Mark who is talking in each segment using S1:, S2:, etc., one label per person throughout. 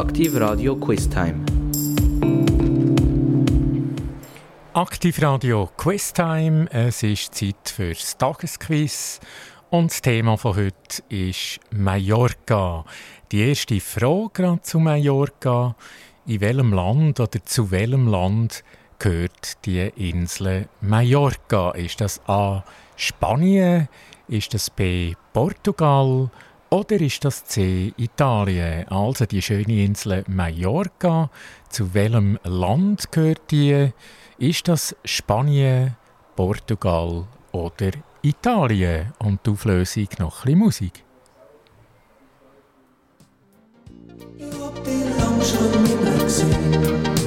S1: Aktiv Radio Quiz Time.
S2: Aktiv Radio Quiz Time. Es ist Zeit für das Tagesquiz. Und das Thema von heute ist Mallorca. Die erste Frage zu Mallorca. In welchem Land oder zu welchem Land gehört die Insel Mallorca? Ist das A. Spanien? Ist das B. Portugal? Oder ist das C. Italien? Also die schöne Insel Mallorca. Zu welchem Land gehört die? Ist das Spanien, Portugal oder Italien? Und die Auflösung noch ein Musik. Ich hab die lang schon nicht mehr.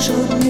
S3: 收了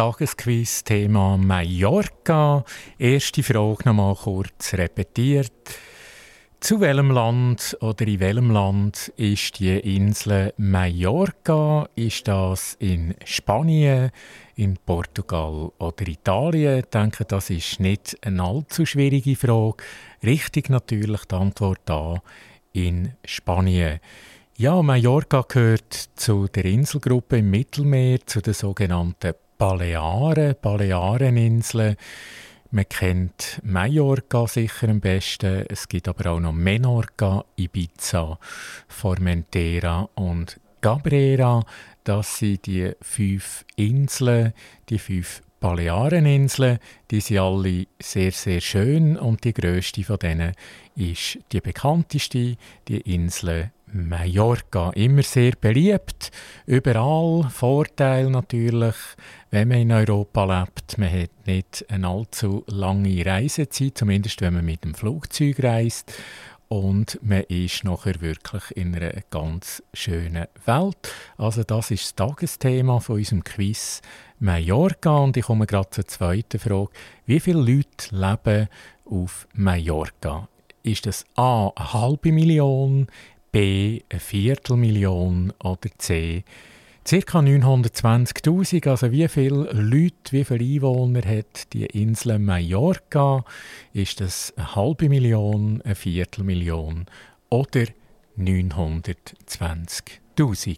S3: Tagesquiz Thema Mallorca. Erste Frage nochmal kurz repetiert. Zu welchem Land oder in welchem Land ist die Insel Mallorca? Ist das in Spanien, in Portugal oder Italien? Ich denke, das ist nicht eine allzu schwierige Frage. Richtig natürlich die Antwort A in Spanien. Ja, Mallorca gehört zu der Inselgruppe im Mittelmeer, zu den sogenannten Balearen, Baleareninseln. Man kennt Mallorca sicher am besten. Es gibt aber auch noch Menorca, Ibiza, Formentera und Cabrera. Das sind die fünf Inseln, die fünf Baleareninseln. Die sind alle sehr, sehr schön und die größte von denen ist die bekannteste, die Insel Mallorca. Immer sehr beliebt, überall. Vorteil natürlich, wenn man in Europa lebt, man hat nicht eine allzu lange Reisezeit, zumindest wenn man mit dem Flugzeug reist. Und man ist nachher wirklich in einer ganz schönen Welt. Also das ist das Tagesthema von unserem Quiz Mallorca. Und ich komme gerade zur zweiten Frage. Wie viele Leute leben auf Mallorca? Ist das A, eine halbe Million, B eine Viertelmillion oder C ca. 920.000. Also wie viele Leute, wie viele Einwohner hat die Insel Mallorca? Ist das eine halbe Million, eine Viertelmillion oder 920.000?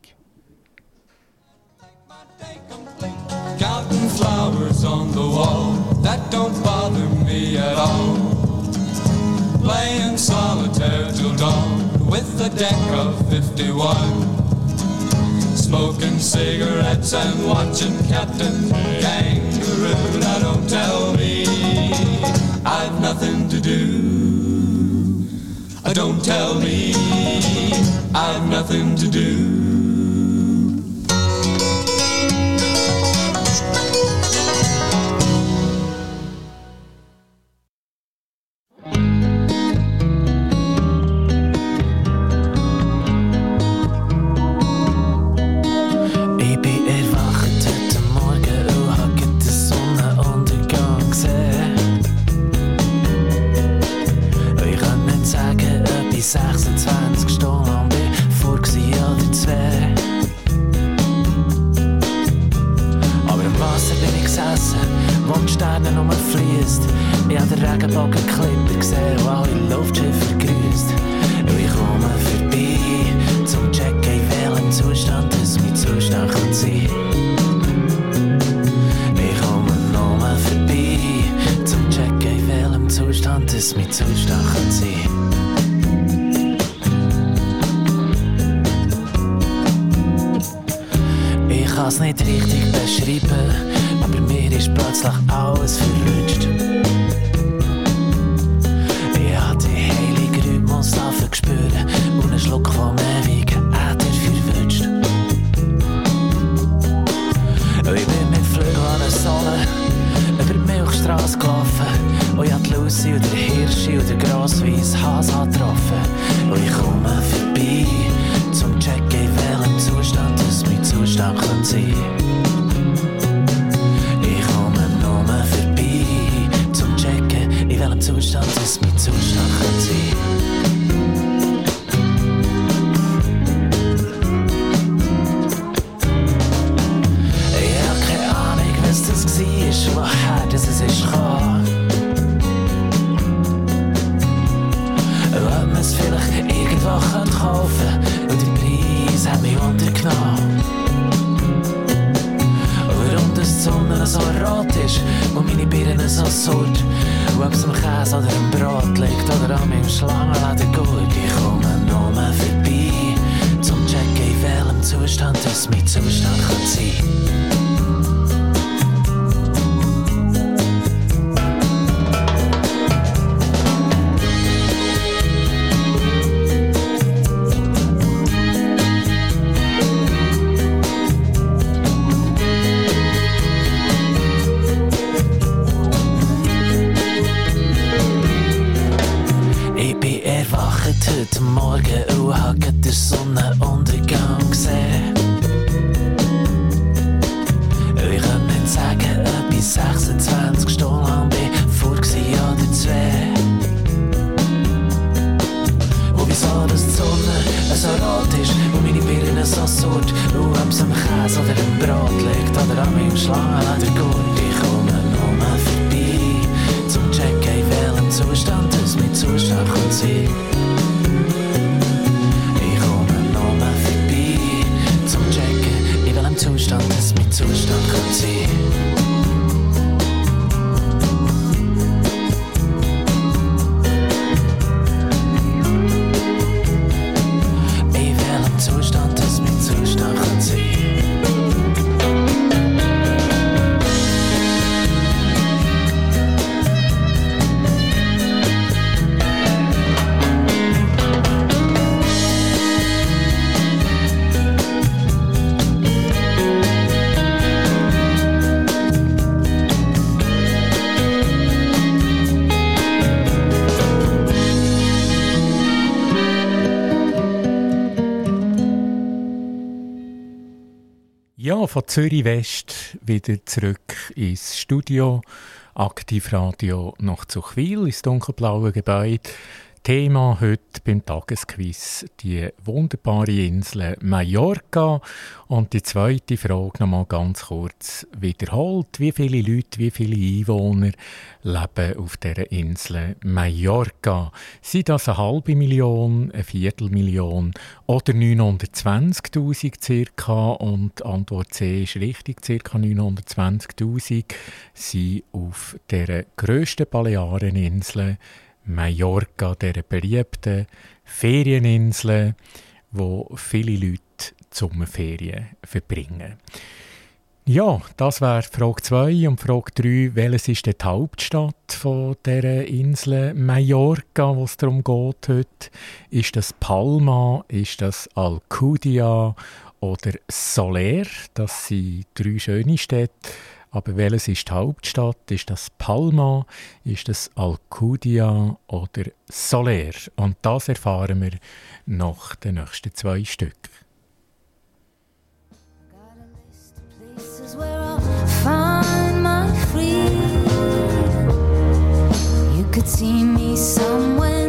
S3: Counting flowers on the wall, that don't bother me at all. With a deck of 51. Smoking cigarettes and watching Captain Kangaroo. Now don't tell me I've nothing to do. Don't tell me I've nothing to do.
S4: Gämsi oder Hirsche oder Grasweiss Hase angetroffen. Und ich komme vorbei, zum Check in welchem Zustand das mein Zustand sein kann. Birne so surt, nur ob es am Käse oder im Brot liegt oder an meinem Schlangenledergurt. Ich komme nur vorbei, zum checken, in welchem Zustand es mit Zustand kann sein.
S3: Von Zürich West wieder zurück ins Studio. Aktivradio nach Zuchwil ins dunkelblaue Gebäude. Thema heute beim Tagesquiz die wunderbare Insel Mallorca. Und die zweite Frage noch mal ganz kurz wiederholt. Wie viele Leute, wie viele Einwohner leben auf der Insel Mallorca? Sind das eine halbe Million, eine Viertelmillion oder 920.000 circa? Und Antwort C ist richtig, circa 920.000 sind auf der grössten Baleareninsel Mallorca, der beliebten Ferieninsel, wo viele Leute zum Ferien verbringen. Ja, das wäre Frage 2 und Frage 3, welches ist die Hauptstadt von der Insel Mallorca, wo es darum geht heute? Ist das Palma, ist das Alcudia oder Soler? Das sind drei schöne Städte aber welches ist die Hauptstadt? Ist das Palma? Ist das Alcudia oder Soler? Und das erfahren wir nach den nächsten zwei Stücken. could see me somewhere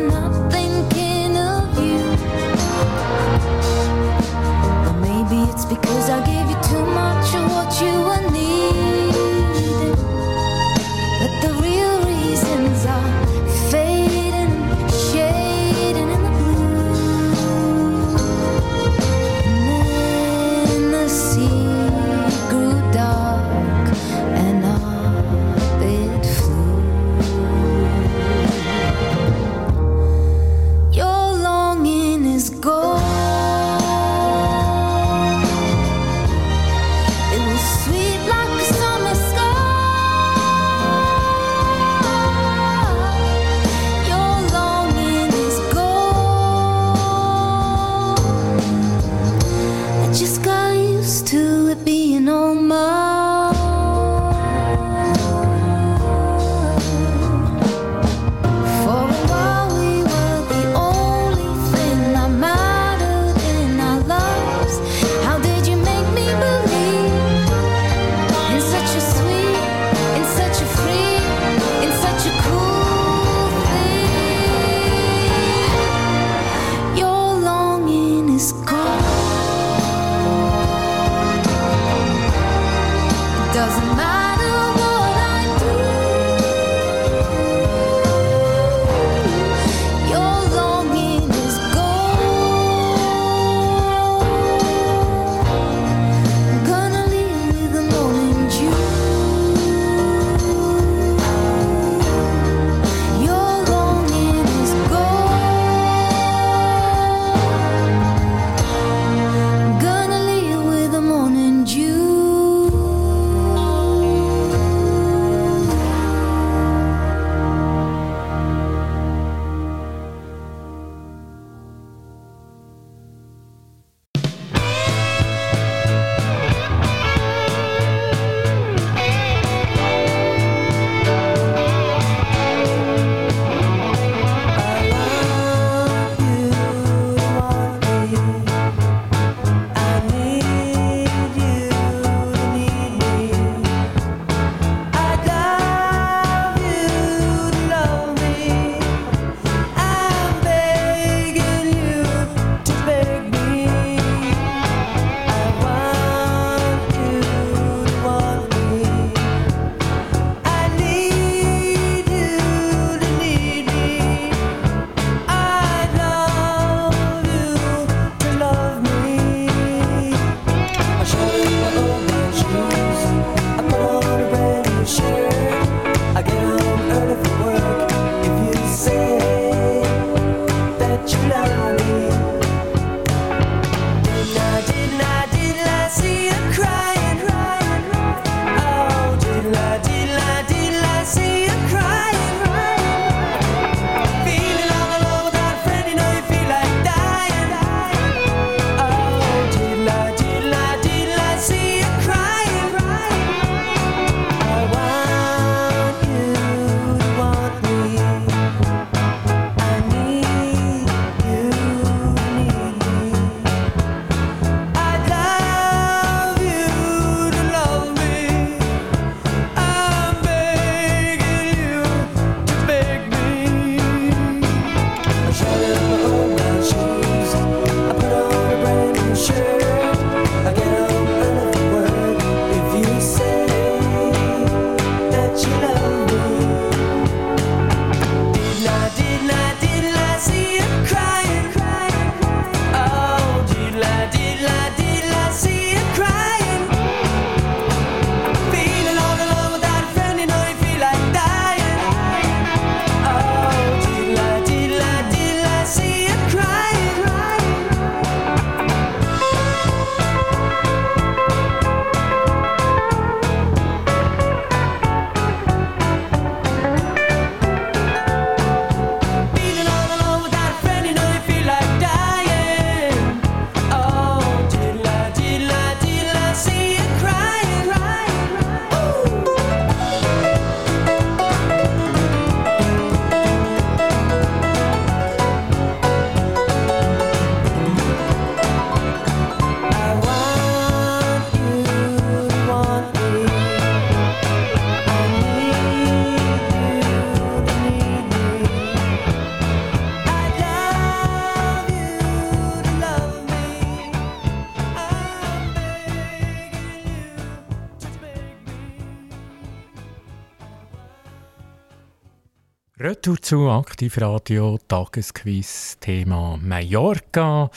S3: Retour zu Aktivradio, Tagesquiz, Thema Mallorca.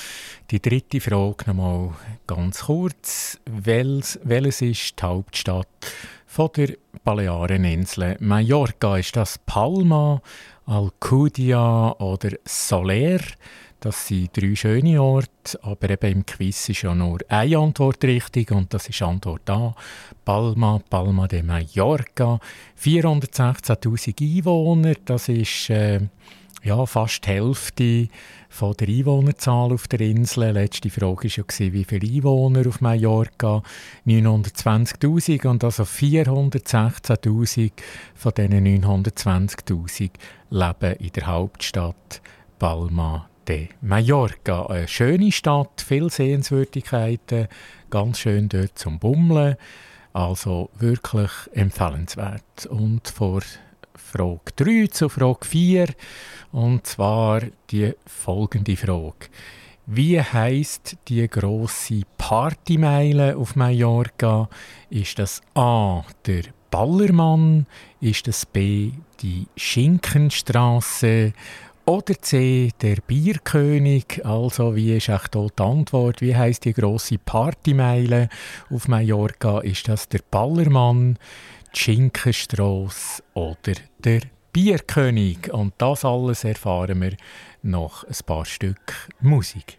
S3: Die dritte Frage nochmal ganz kurz. Welches, welches ist die Hauptstadt von der Baleareninsel Mallorca? Ist das Palma, Alcudia oder Soler? Das sind drei schöne Orte, aber eben im Quiz ist ja nur eine Antwort richtig und das ist Antwort A. Palma, Palma de Mallorca. 416.000 Einwohner, das ist äh, ja, fast die Hälfte von der Einwohnerzahl auf der Insel. Letzte Frage war ja, wie viele Einwohner auf Mallorca? 920.000 und also 416.000 von diesen 920.000 leben in der Hauptstadt Palma de Mallorca. Eine schöne Stadt, viele Sehenswürdigkeiten, ganz schön dort zum Bummeln. Also wirklich empfehlenswert. Und vor Frage 3 zu Frage 4 und zwar die folgende Frage. Wie heißt die große Partymeile auf Mallorca? Ist das A der Ballermann? Ist das B die Schinkenstraße? Oder C, der Bierkönig. Also, wie ist dort die Antwort? Wie heißt die große Partymeile auf Mallorca? Ist das der Ballermann, die Schinkenstrasse oder der Bierkönig? Und das alles erfahren wir nach ein paar Stück Musik.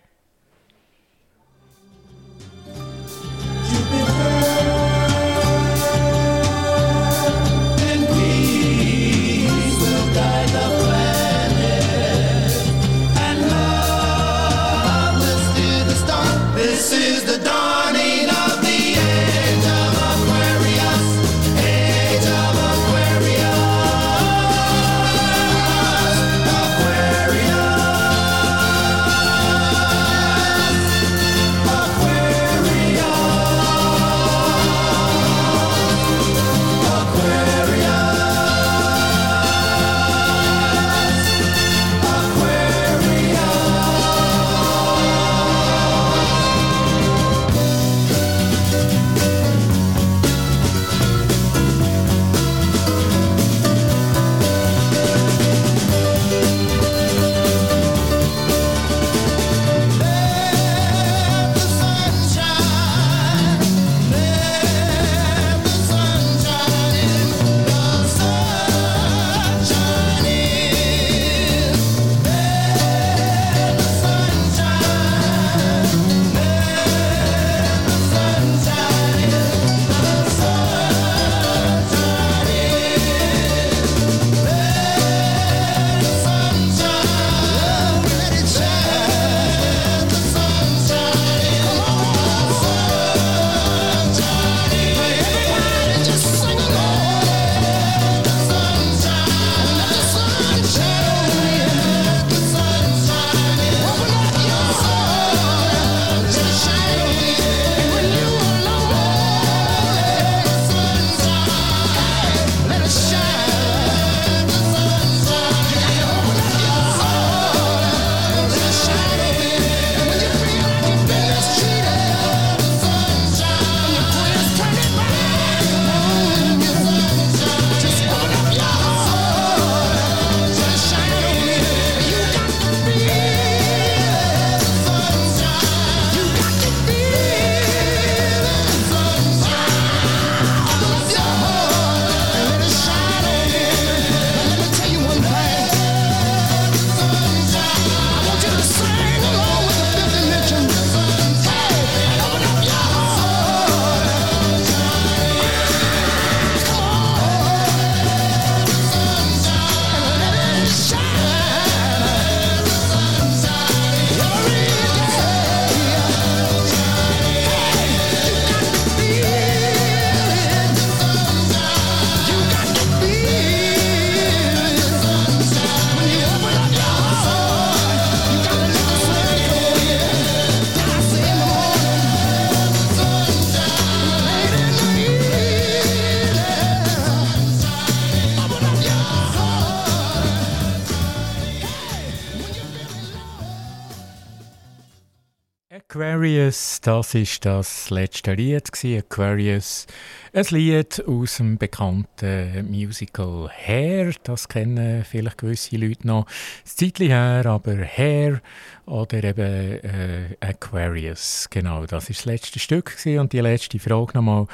S3: Das ist das letzte Lied Aquarius, ein Lied aus dem bekannten Musical Hair. Das kennen vielleicht gewisse Leute noch. Das Zeitchen her, aber Hair oder eben äh, Aquarius. Genau, das ist das letzte Stück gewesen. und die letzte Frage nochmal: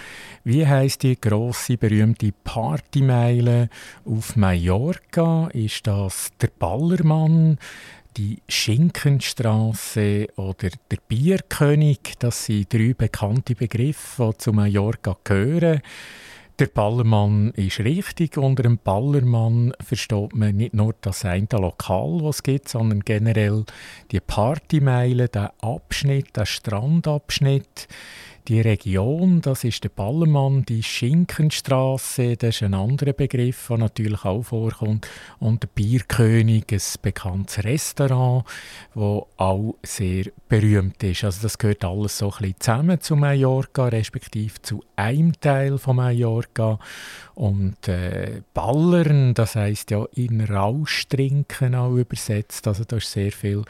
S3: Wie heißt die große berühmte Partymeile auf Mallorca? Ist das der Ballermann? Die Schinkenstraße oder der Bierkönig, das sind drei bekannte Begriffe, die zu Mallorca gehören. Der Ballermann ist richtig. Unter dem Ballermann versteht man nicht nur das eine Lokal, was es gibt, sondern generell die Partymeile, der Abschnitt, der Strandabschnitt. Die Region, das ist der Ballermann, die Schinkenstraße, das ist ein anderer Begriff, der natürlich auch vorkommt. Und der Bierkönig, ein bekanntes Restaurant, das auch sehr berühmt ist. Also das gehört alles so ein bisschen zusammen zu Mallorca, respektive zu einem Teil von Mallorca. Und äh, Ballern, das heißt ja in Rausch trinken auch übersetzt. Also da ist sehr viel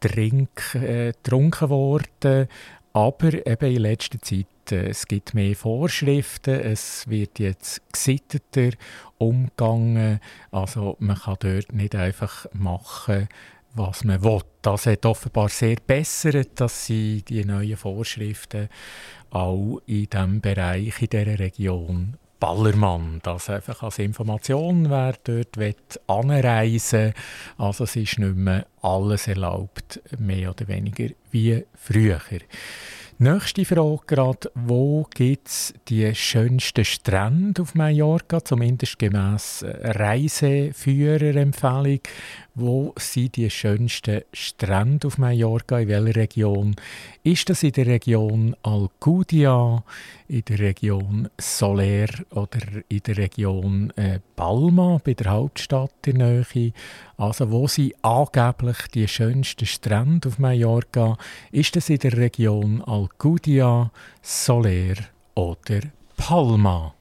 S3: Trink, äh, getrunken worden. Aber eben in letzter Zeit, äh, es gibt mehr Vorschriften, es wird jetzt gesitteter umgegangen. Also man kann dort nicht einfach machen, was man will. Das hat offenbar sehr bessert, dass sie die neuen Vorschriften auch in diesem Bereich, in dieser Region Ballermann. Das einfach als Information, wer dort anreisen will. Also es ist nicht mehr alles erlaubt, mehr oder weniger wie früher. Nächste Frage gerade, wo gibt es die schönsten Strände auf Mallorca, zumindest gemäß Reiseführerempfehlung? Wo sind die schönsten Strände auf Mallorca? In welcher Region? Ist das in der Region Alcudia, in der Region Soler oder in der Region äh, Palma, bei der Hauptstadt in der Nähe? Also wo sind angeblich die schönsten Strände auf Mallorca? Ist das in der Region Alcudia, Soler oder Palma?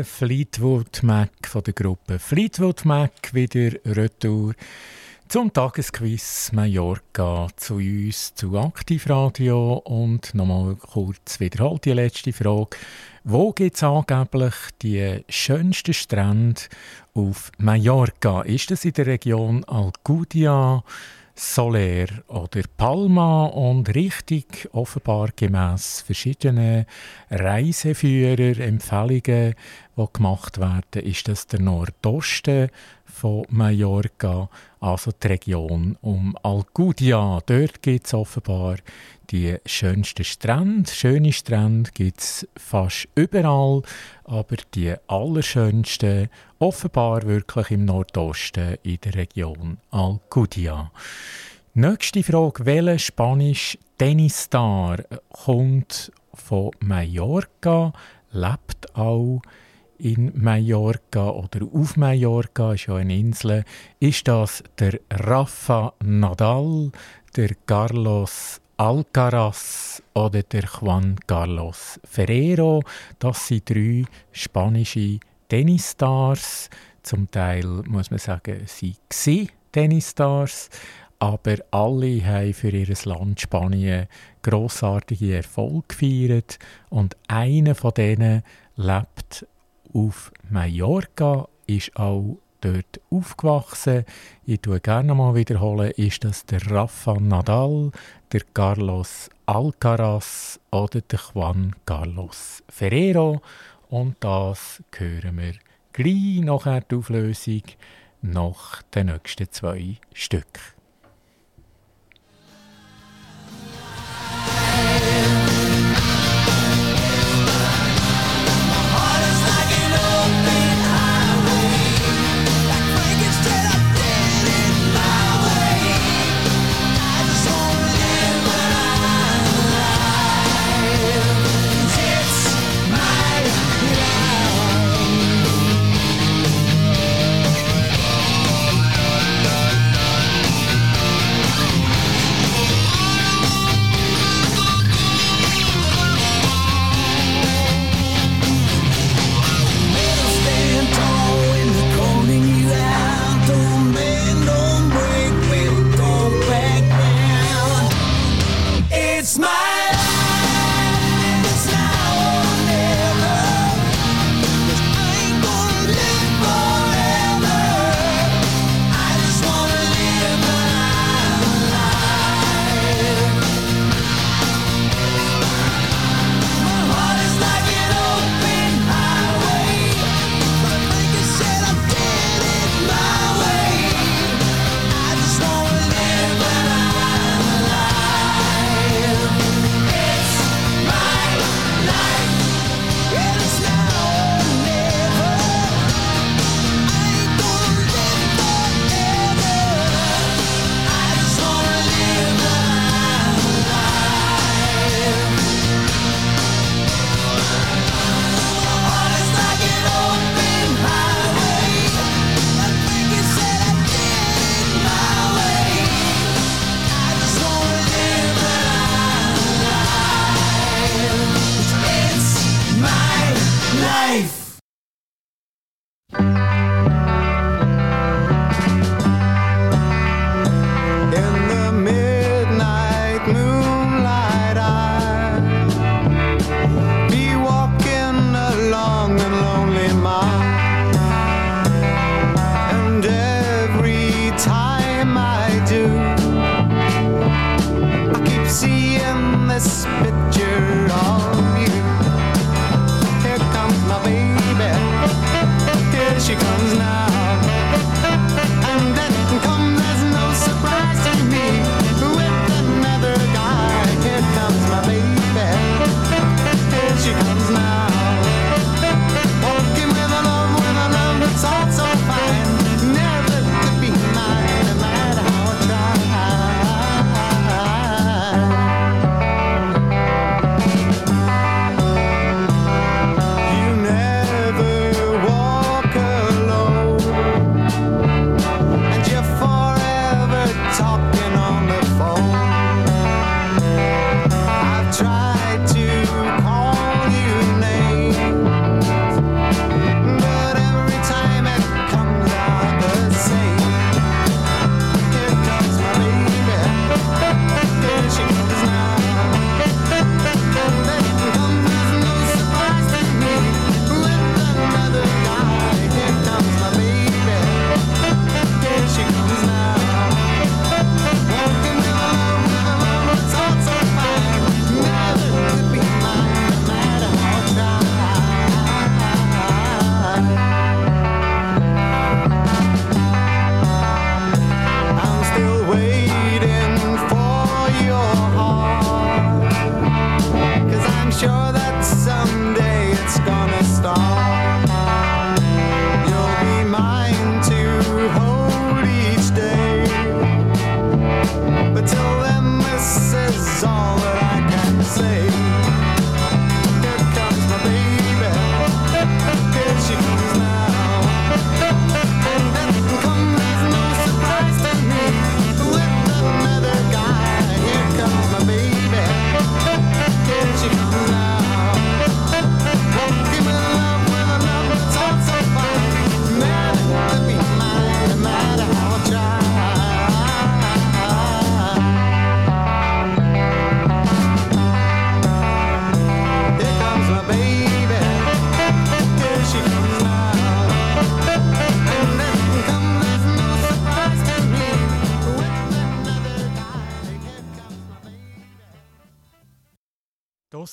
S3: Der Fleetwood Mac von der Gruppe Fleetwood Mac wieder retour zum Tagesquiz Mallorca zu uns zu Aktivradio und nochmal kurz wiederholt die letzte Frage. Wo gibt es angeblich die schönsten Strände auf Mallorca? Ist es in der Region Alcudia? Soler oder Palma und richtig offenbar gemäß verschiedenen Reiseführer-Empfehlungen, die gemacht werden, ist das der Nordosten von Mallorca, also die Region um Alcudia. Dort gibt es offenbar die schönsten Strände. Schöne Strände gibt es fast überall, aber die allerschönsten offenbar wirklich im Nordosten in der Region Alcudia. Nächste Frage: Welcher spanische Tennisstar kommt von Mallorca, lebt auch in Mallorca oder auf Mallorca, ist ja eine Insel. Ist das der Rafa Nadal, der Carlos Alcaraz oder der Juan Carlos Ferrero. Das sind drei spanische Tennisstars. Zum Teil muss man sagen, sie waren Tennisstars, aber alle haben für ihr Land Spanien grossartige Erfolge gefeiert und einer von denen lebt auf Mallorca, ist auch dort aufgewachsen. Ich tue gerne mal wiederholen, ist das der Rafa Nadal, der Carlos Alcaraz oder der Juan Carlos Ferrero. Und das hören wir gleich nachher die Auflösung nach den nächsten zwei Stücken.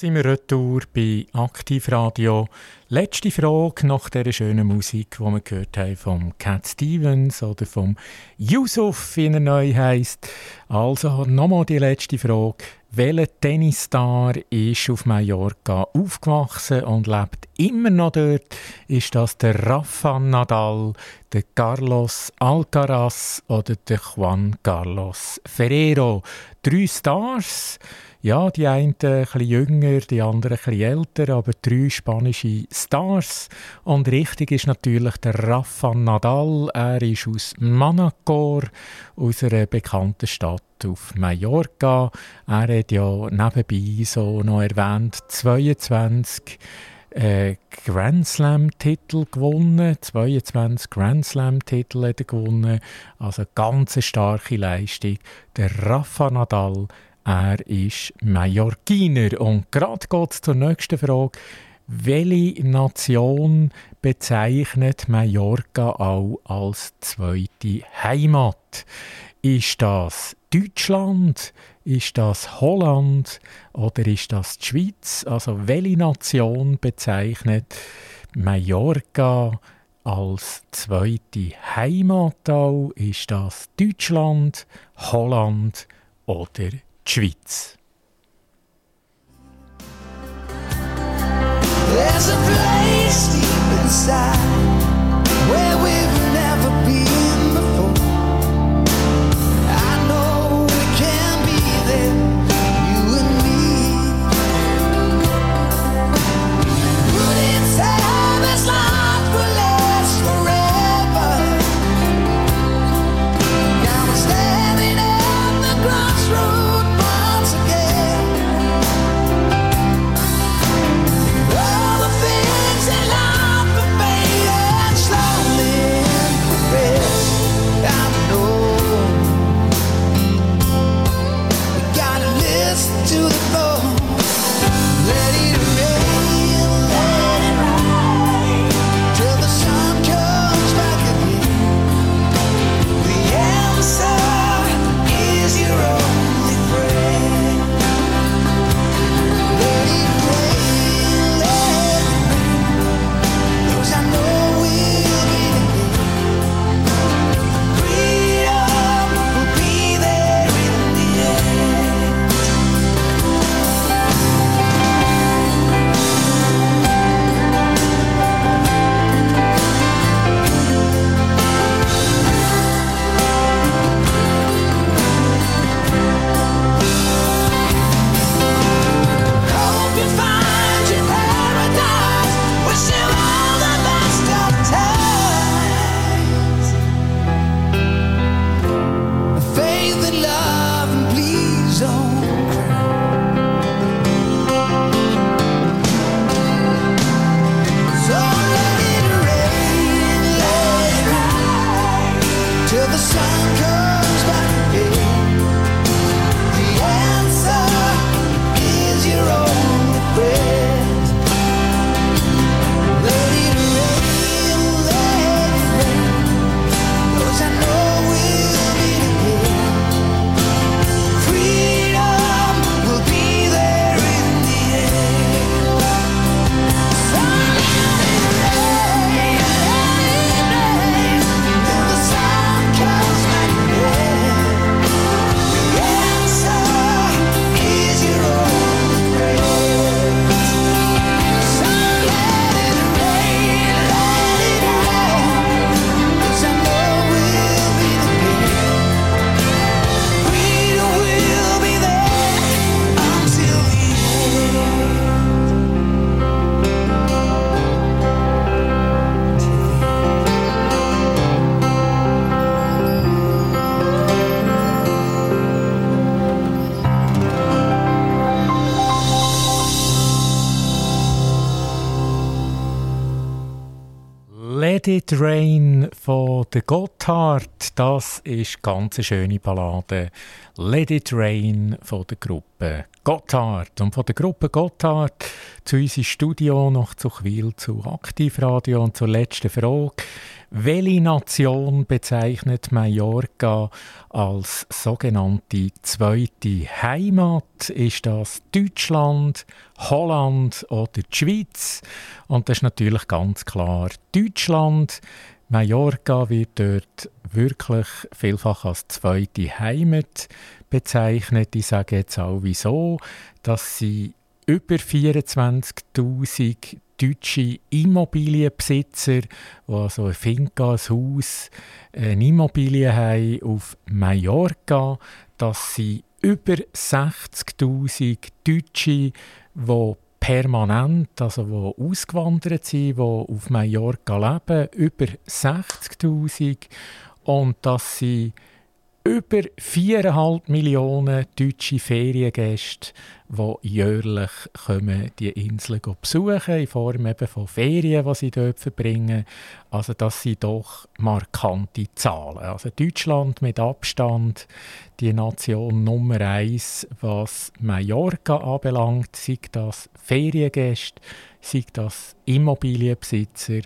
S3: Sind wir retour bei Aktivradio. Letzte Frage nach dieser schönen Musik, die wir gehört haben vom Cat Stevens oder vom Yusuf, wie er neu heisst. Also nochmal die letzte Frage. Welcher Tennisstar ist auf Mallorca aufgewachsen und lebt immer noch dort? Ist das der Rafa Nadal, der Carlos Alcaraz oder der Juan Carlos Ferrero? Drei Stars ja, die einen ein bisschen jünger, die anderen ein bisschen älter, aber drei spanische Stars. Und richtig ist natürlich der Rafa Nadal. Er ist aus Manacor, aus einer bekannten Stadt auf Mallorca. Er hat ja nebenbei so noch erwähnt 22 äh, Grand Slam-Titel gewonnen. 22 Grand Slam-Titel hat er gewonnen. Also ganz starke Leistung. Der Rafa Nadal er ist Mallorquiner. Und gerade geht es zur nächsten Frage. Welche Nation bezeichnet Mallorca auch als zweite Heimat? Ist das Deutschland? Ist das Holland? Oder ist das die Schweiz? Also welche Nation bezeichnet Mallorca als zweite Heimat? Ist das Deutschland, Holland oder die Schweiz. There's a place deep inside der Gotthard, das ist ganz eine schöne Ballade. Let It Rain von der Gruppe Gotthard. Und von der Gruppe Gotthard zu unserem Studio nach Zuchwil zu Aktivradio und zur letzten Frage. Welche Nation bezeichnet Mallorca als sogenannte zweite Heimat? Ist das Deutschland, Holland oder die Schweiz? Und das ist natürlich ganz klar Deutschland. Mallorca wird dort wirklich vielfach als zweite Heimat bezeichnet. Ich sage jetzt auch wieso, dass sie über 24.000 deutsche Immobilienbesitzer, die also ein Finca, Haus, eine Immobilie haben auf Mallorca, dass sie über 60.000 Deutsche, die permanent, also die ausgewandert sind, die auf Mallorca leben, über 60.000 und dass sie über 4,5 Millionen deutsche Feriengäste, die jährlich kommen, die Insel besuchen in Form eben von Ferien, die sie dort verbringen. Also das sind doch markante Zahlen. Also Deutschland mit Abstand die Nation Nummer eins, was Mallorca anbelangt, sei das Feriengäste, sei das Immobilienbesitzer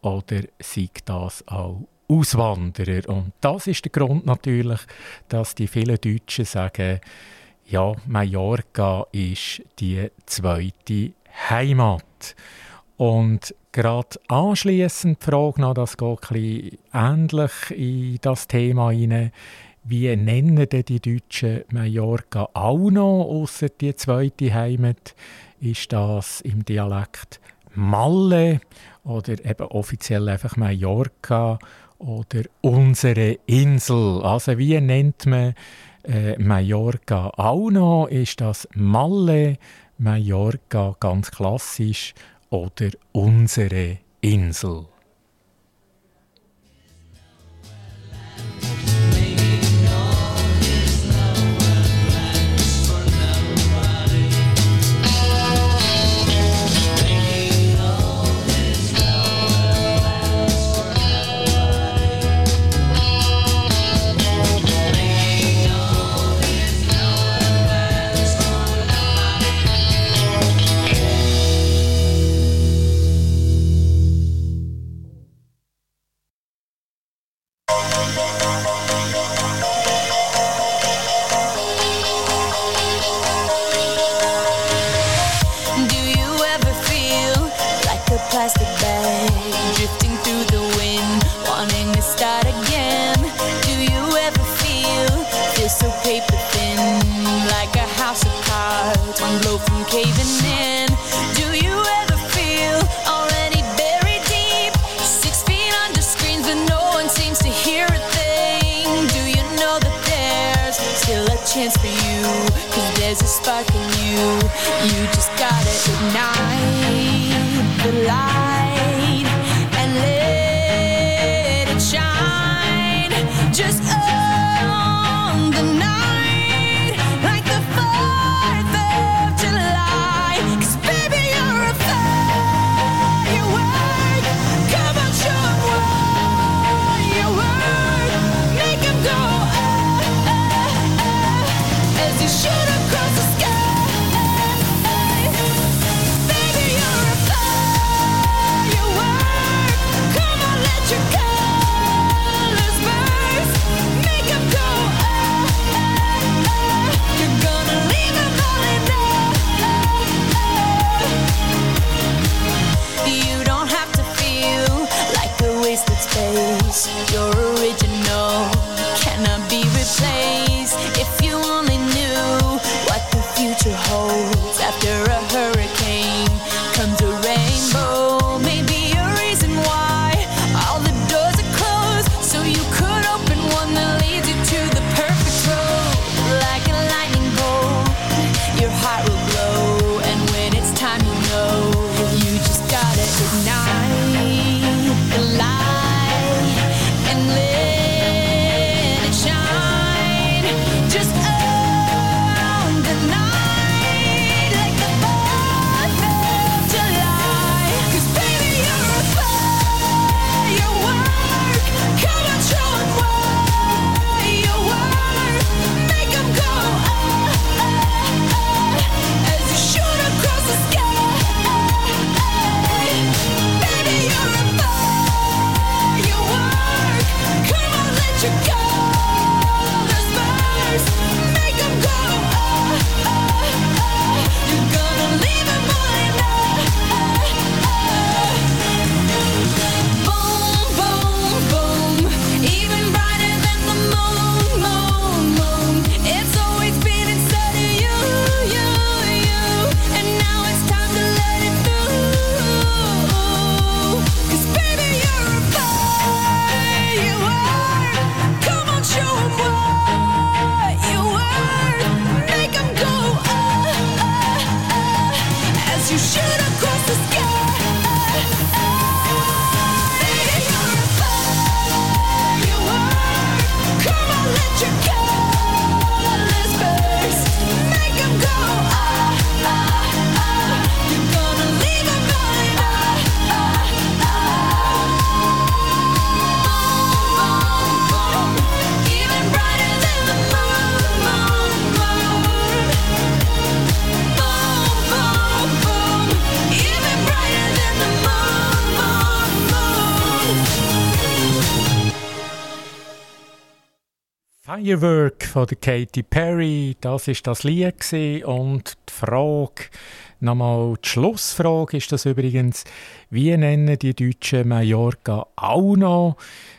S3: oder sei das auch Auswanderer. Und das ist der Grund natürlich, dass die vielen Deutschen sagen, ja, Mallorca ist die zweite Heimat. Und gerade anschließend die Frage noch, das geht ein ähnlich in das Thema hinein. Wie nennen denn die Deutschen Mallorca auch noch, außer die zweite Heimat? Ist das im Dialekt Malle oder eben offiziell einfach Mallorca oder unsere Insel. Also wie nennt man äh, Mallorca auch noch? Ist das Malle, Mallorca ganz klassisch oder unsere Insel? Firework von der Katy Perry, das ist das Lied gewesen. und die Frage, nochmal die Schlussfrage ist das übrigens, wie nennen die Deutschen Mallorca auch noch?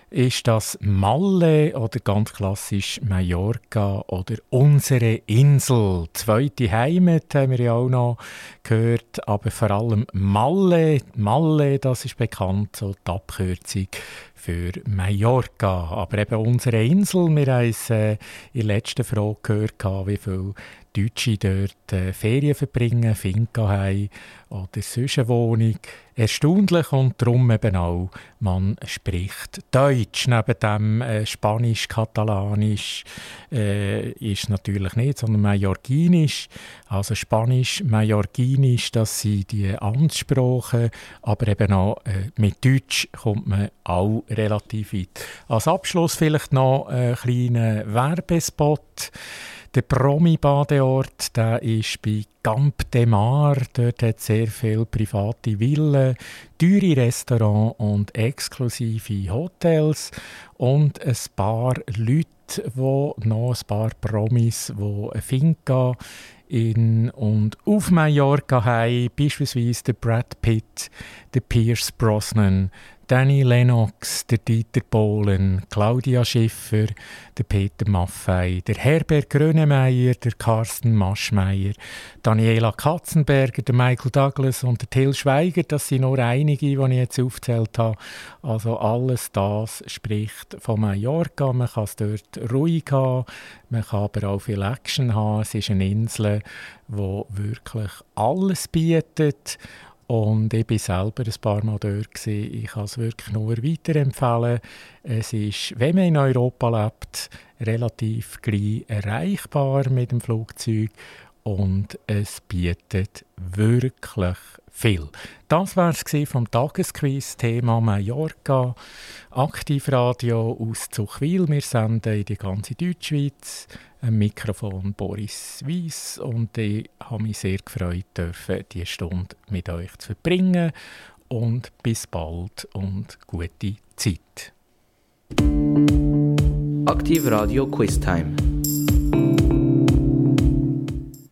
S3: Ist das Malle oder ganz klassisch Mallorca oder unsere Insel? Zweite Heimat haben wir ja auch noch gehört, aber vor allem Malle. Malle, das ist bekannt, so die Abkürzung für Mallorca. Aber eben unsere Insel, wir haben äh, in der letzten Frage gehört, wie viele Deutsche dort äh, Ferien verbringen, Finca haben oder sonst eine Wohnung. Erstaunlich und darum eben auch, man spricht Deutsch. Neben dem äh, Spanisch, Katalanisch äh, ist natürlich nicht, sondern Mallorquinisch. Also Spanisch, Mallorquinisch, das sind die Amtssprachen, aber eben auch äh, mit Deutsch kommt man auch relativ weit. Als Abschluss vielleicht noch ein kleiner Werbespot. Der Promi-Badeort ist bei Camp de Mar. Dort hat sehr viele private Villen, teure Restaurants und exklusive Hotels und ein paar Leute, wo noch ein paar Promis, die eine Finca in und auf Mallorca haben, beispielsweise der Brad Pitt, der Pierce Brosnan, Danny Lennox, der Dieter Bohlen, Claudia Schiffer, der Peter Maffei, der Herbert Grönemeyer, der Carsten Maschmeyer, Daniela Katzenberger, der Michael Douglas und der Till Schweiger. Das sind nur einige, die ich jetzt aufgezählt habe. Also alles das spricht von Mallorca. Man kann es dort ruhig haben, man kann aber auch viel Action haben. Es ist eine Insel, die wirklich alles bietet. Und ich war selber ein paar Mal dort. Ich kann es wirklich nur weiterempfehlen. Es ist, wenn man in Europa lebt, relativ gleich erreichbar mit dem Flugzeug und es bietet wirklich viel. Das war es vom Tagesquiz, Thema Mallorca, Aktivradio aus Zuchwil. Wir senden in die ganze Deutschschweiz. Am Mikrofon Boris Weiss und ich habe mich sehr gefreut, diese Stunde mit euch zu verbringen. Und bis bald und gute Zeit.
S1: Aktiv Radio Quiz Time.